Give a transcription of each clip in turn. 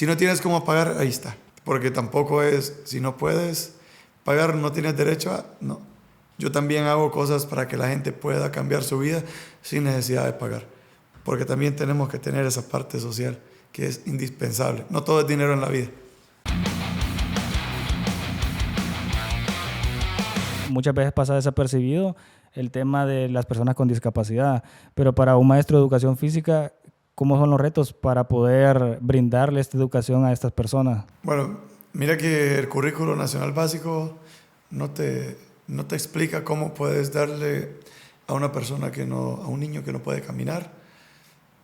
Si no tienes cómo pagar, ahí está. Porque tampoco es, si no puedes pagar, no tienes derecho a... No. Yo también hago cosas para que la gente pueda cambiar su vida sin necesidad de pagar. Porque también tenemos que tener esa parte social que es indispensable. No todo es dinero en la vida. Muchas veces pasa desapercibido el tema de las personas con discapacidad, pero para un maestro de educación física, ¿cómo son los retos para poder brindarle esta educación a estas personas? Bueno, mira que el currículo nacional básico no te, no te explica cómo puedes darle a una persona que no, a un niño que no puede caminar,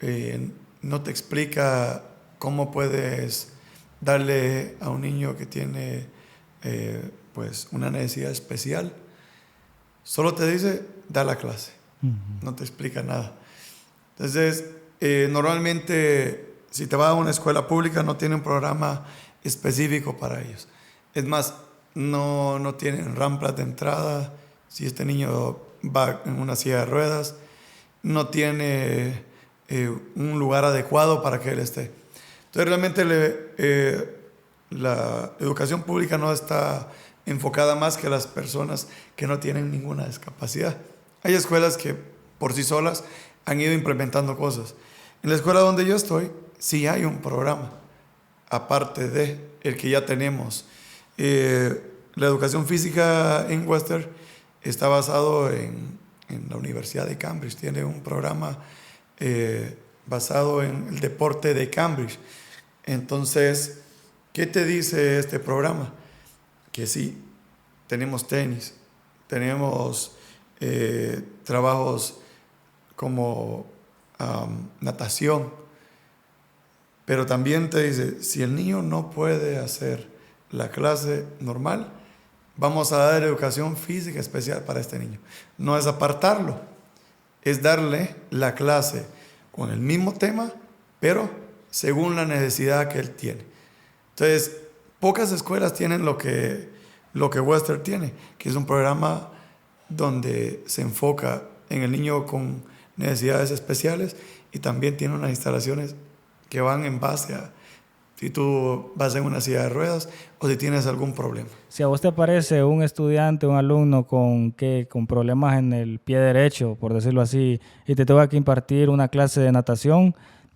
eh, no te explica cómo puedes darle a un niño que tiene eh, pues una necesidad especial. Solo te dice, da la clase. No te explica nada. Entonces, eh, normalmente, si te vas a una escuela pública, no tiene un programa específico para ellos. Es más, no, no tienen rampas de entrada. Si este niño va en una silla de ruedas, no tiene eh, un lugar adecuado para que él esté. Entonces realmente eh, la educación pública no está enfocada más que las personas que no tienen ninguna discapacidad. Hay escuelas que por sí solas han ido implementando cosas. En la escuela donde yo estoy, sí hay un programa, aparte de el que ya tenemos. Eh, la educación física en Western está basado en, en la Universidad de Cambridge. Tiene un programa eh, basado en el deporte de Cambridge. Entonces, ¿qué te dice este programa? Que sí, tenemos tenis, tenemos eh, trabajos como natación, pero también te dice, si el niño no puede hacer la clase normal, vamos a dar educación física especial para este niño. No es apartarlo, es darle la clase con el mismo tema, pero según la necesidad que él tiene. Entonces, pocas escuelas tienen lo que, lo que Western tiene, que es un programa donde se enfoca en el niño con necesidades especiales y también tiene unas instalaciones que van en base a si tú vas en una silla de ruedas o si tienes algún problema. Si a vos te parece un estudiante, un alumno con, que, con problemas en el pie derecho, por decirlo así, y te toca que impartir una clase de natación,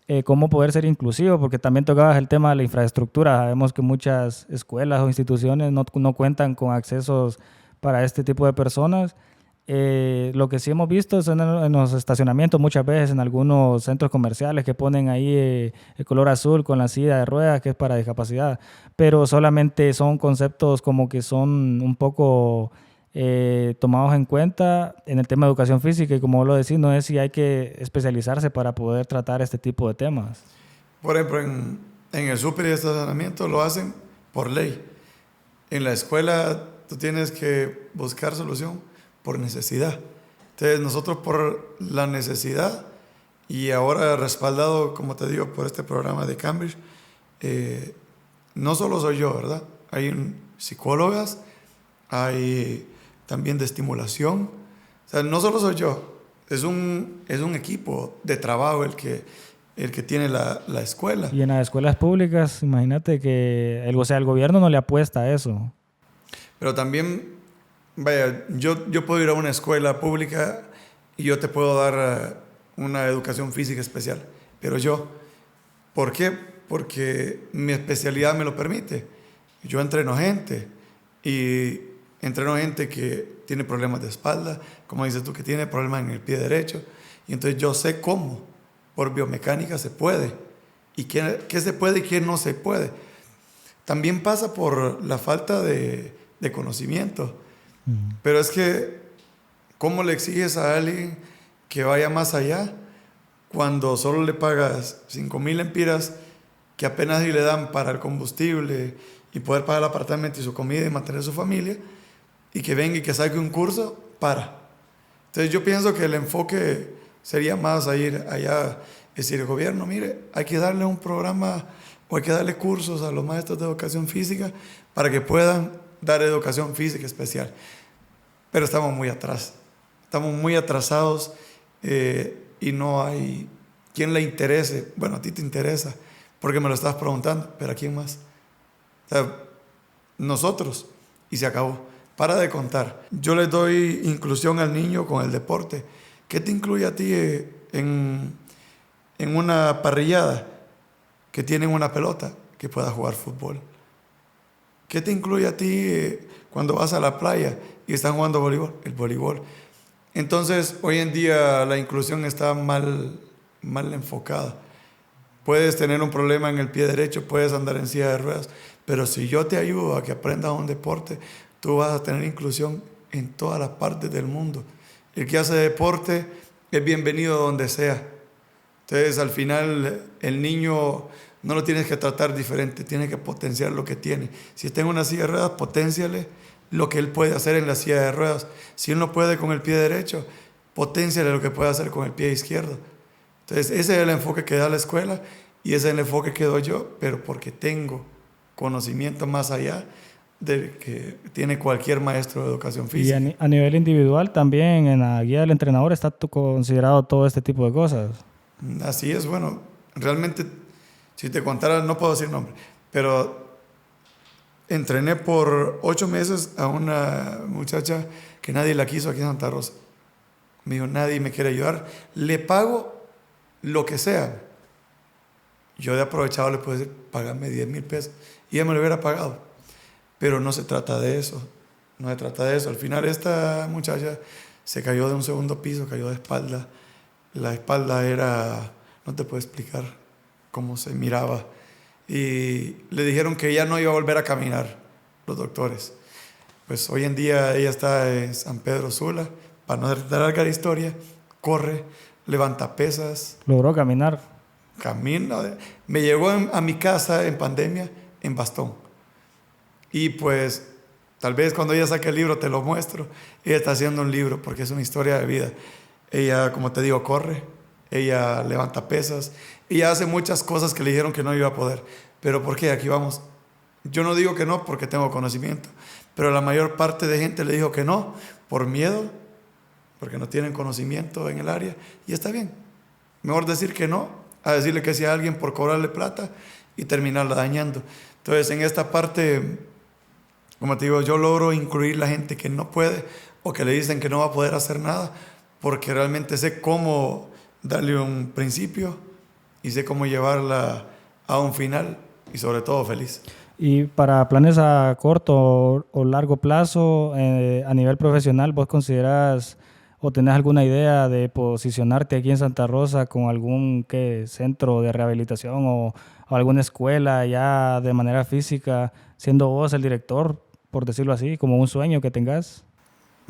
eh, ¿cómo poder ser inclusivo? Porque también tocabas el tema de la infraestructura. Sabemos que muchas escuelas o instituciones no, no cuentan con accesos para este tipo de personas. Eh, lo que sí hemos visto es en, los estacionamientos muchas veces, en algunos centros comerciales que ponen ahí eh, el color azul con la silla de ruedas que es para discapacidad, pero solamente son conceptos como que son un poco eh, tomados en cuenta en el tema de educación física y como lo decís, no es si hay que especializarse para poder tratar este tipo de temas. Por ejemplo, en, en el súper y estacionamiento lo hacen por ley. En la escuela tú tienes que buscar solución por necesidad. Entonces nosotros por la necesidad y ahora respaldado, como te digo, por este programa de Cambridge, eh, no solo soy yo, ¿verdad? Hay psicólogas, hay también de estimulación. O sea, no solo soy yo, es un, es un equipo de trabajo el que, el que tiene la, la escuela. Y en las escuelas públicas, imagínate que el, o sea, el gobierno no le apuesta a eso. Pero también Vaya, yo, yo puedo ir a una escuela pública y yo te puedo dar eh, una educación física especial, pero yo, ¿por qué? Porque mi especialidad me lo permite. Yo entreno gente y entreno gente que tiene problemas de espalda, como dices tú, que tiene problemas en el pie derecho, y entonces yo sé cómo, por biomecánica se puede, y qué, qué se puede y qué no se puede. También pasa por la falta de, de conocimiento. Pero es que, ¿cómo le exiges a alguien que vaya más allá cuando solo le pagas 5 mil empiras que apenas le dan para el combustible y poder pagar el apartamento y su comida y mantener su familia y que venga y que saque un curso para? Entonces yo pienso que el enfoque sería más a ir allá, decir, el gobierno, mire, hay que darle un programa o hay que darle cursos a los maestros de educación física para que puedan dar educación física especial. Pero estamos muy atrás, estamos muy atrasados eh, y no hay quien le interese. Bueno, a ti te interesa, porque me lo estás preguntando, pero ¿a quién más? Nosotros, y se acabó. Para de contar. Yo le doy inclusión al niño con el deporte. ¿Qué te incluye a ti eh, en, en una parrillada? Que tienen una pelota, que pueda jugar fútbol. ¿Qué te incluye a ti eh, cuando vas a la playa y están jugando voleibol? El voleibol. Entonces, hoy en día la inclusión está mal, mal enfocada. Puedes tener un problema en el pie derecho, puedes andar en silla de ruedas, pero si yo te ayudo a que aprendas un deporte, tú vas a tener inclusión en todas las partes del mundo. El que hace deporte es bienvenido donde sea. Entonces, al final, el niño no lo tienes que tratar diferente, tienes que potenciar lo que tiene. Si está en una silla de ruedas, potenciale lo que él puede hacer en la silla de ruedas. Si él no puede con el pie derecho, potenciale lo que puede hacer con el pie izquierdo. Entonces, ese es el enfoque que da la escuela y ese es el enfoque que doy yo, pero porque tengo conocimiento más allá de que tiene cualquier maestro de educación física. Y a, nivel individual también en la guía del entrenador está considerado todo este tipo de cosas. Así es, bueno, realmente si te contara, no puedo decir nombre, pero entrené por ocho meses a una muchacha que nadie la quiso aquí en Santa Rosa. Me dijo, nadie me quiere ayudar, le pago lo que sea. Yo de aprovechado le puedo decir, págame 10 mil pesos y ella me lo hubiera pagado. Pero no se trata de eso, no se trata de eso. Al final esta muchacha se cayó de un segundo piso, cayó de espalda. La espalda era, no te puedo explicar, cómo se miraba. Y le dijeron que ya no iba a volver a caminar, los doctores. Pues hoy en día ella está en San Pedro Sula, para no dar larga la historia, corre, levanta pesas. ¿Logró caminar? Camina. Me llegó a mi casa en pandemia en bastón. Y pues tal vez cuando ella saque el libro te lo muestro. Ella está haciendo un libro porque es una historia de vida. Ella, como te digo, corre, ella levanta pesas, ella hace muchas cosas que le dijeron que no iba a poder. Pero ¿por qué? Aquí vamos. Yo no digo que no porque tengo conocimiento, pero la mayor parte de gente le dijo que no por miedo, porque no tienen conocimiento en el área, y está bien. Mejor decir que no a decirle que sí a alguien por cobrarle plata y terminarla dañando. Entonces, en esta parte, como te digo, yo logro incluir la gente que no puede o que le dicen que no va a poder hacer nada, porque realmente sé cómo darle un principio y sé cómo llevarla a un final y sobre todo feliz. Y para planes a corto o largo plazo, eh, a nivel profesional, ¿vos consideras o tenés alguna idea de posicionarte aquí en Santa Rosa con algún ¿qué, centro de rehabilitación o, o, alguna escuela ya de manera física, siendo vos el director, por decirlo así, como un sueño que tengas?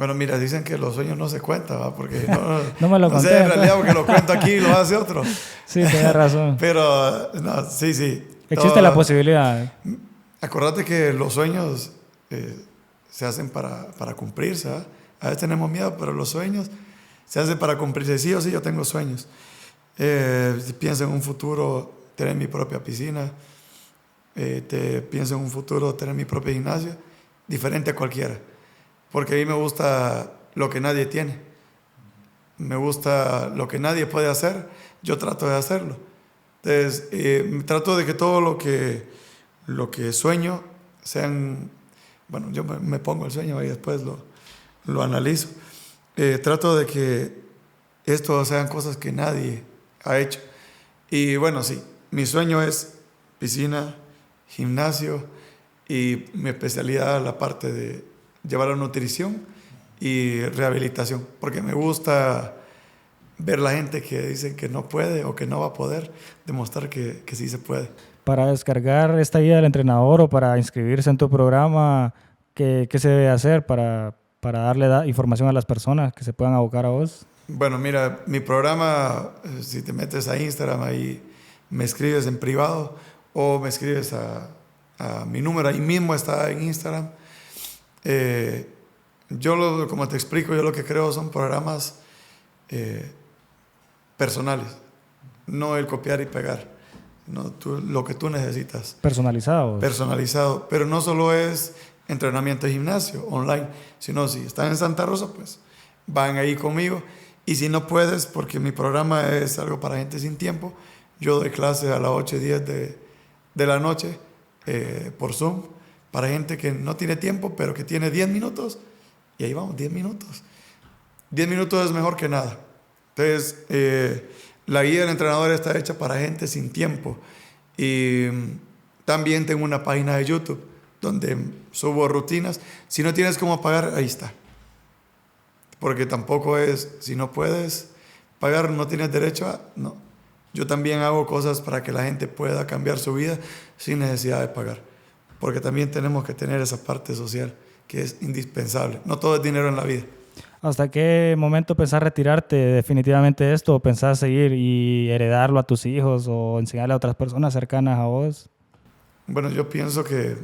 Bueno, mira, dicen que los sueños no se cuentan, porque no, no me lo conté. sé, en realidad, porque lo cuento aquí y lo hace otro. sí, tienes razón. Pero, no, sí, sí. Existe la posibilidad. Acordate que los sueños eh, se hacen para, para cumplirse. ¿ah? A veces tenemos miedo, pero los sueños se hacen para cumplirse. Sí o sí, yo tengo sueños. Eh, pienso en un futuro tener mi propia piscina. Eh, te pienso en un futuro tener mi propio gimnasio, diferente a cualquiera porque a mí me gusta lo que nadie tiene. Me gusta lo que nadie puede hacer, yo trato de hacerlo. Entonces, eh, trato de que todo lo que, lo que sueño sean, bueno, yo me, pongo el sueño y después lo, lo analizo. Eh, trato de que esto sean cosas que nadie ha hecho. Y bueno, sí, mi sueño es piscina, gimnasio y mi especialidad la parte de llevar a nutrición y rehabilitación, porque me gusta ver la gente que dice que no puede o que no va a poder, demostrar que, que sí se puede. Para descargar esta guía del entrenador o para inscribirse en tu programa, ¿qué, qué se debe hacer para, para darle información a las personas que se puedan abocar a vos? Bueno, mira, mi programa, eh, si te metes a Instagram, ahí me escribes en privado o me escribes a, a mi número, ahí mismo está en Instagram eh, yo, lo, como te explico, yo lo que creo son programas eh, personales, no el copiar y pegar, no lo que tú necesitas. Personalizado. Personalizado, pero no solo es entrenamiento de gimnasio online, sino si están en Santa Rosa, pues van ahí conmigo. Y si no puedes, porque mi programa es algo para gente sin tiempo, yo doy clases a las 8 y 10 de, de la noche eh, por Zoom para gente que no tiene tiempo, pero que tiene 10 minutos. Y ahí vamos, 10 minutos. 10 minutos es mejor que nada. Entonces, eh, la guía del entrenador está hecha para gente sin tiempo. Y mm, también tengo una página de YouTube donde subo rutinas. Si no tienes cómo pagar, ahí está. Porque tampoco es, si no puedes pagar, no tienes derecho a... No. Yo también hago cosas para que la gente pueda cambiar su vida sin necesidad de pagar. Porque también tenemos que tener esa parte social que es indispensable. No todo es dinero en la vida. ¿Hasta qué momento pensás retirarte definitivamente de esto o pensás seguir y heredarlo a tus hijos o enseñarle a otras personas cercanas a vos? Bueno, yo pienso que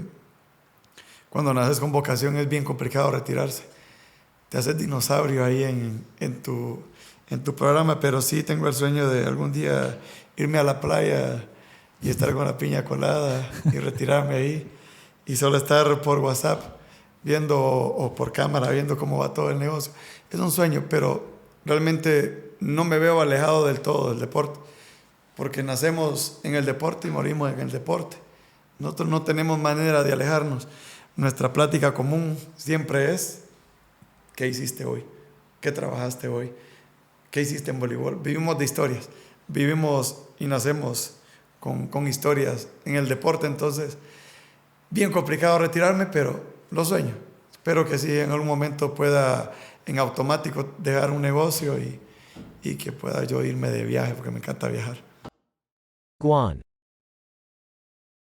cuando naces con vocación es bien complicado retirarse. Te haces dinosaurio ahí en, en, tu, en tu programa, pero sí tengo el sueño de algún día irme a la playa y estar con la piña colada y retirarme ahí y solo estar por WhatsApp viendo o por cámara viendo cómo va todo el negocio. Es un sueño, pero realmente no me veo alejado del todo del deporte, porque nacemos en el deporte y morimos en el deporte. Nosotros no tenemos manera de alejarnos. Nuestra plática común siempre es, ¿qué hiciste hoy? ¿Qué trabajaste hoy? ¿Qué hiciste en voleibol? Vivimos de historias, vivimos y nacemos con, con historias en el deporte, entonces bien complicado retirarme, pero lo sueño. Espero que sí en algún momento pueda en automático dejar un negocio y, y que pueda yo irme de viaje, porque me encanta viajar.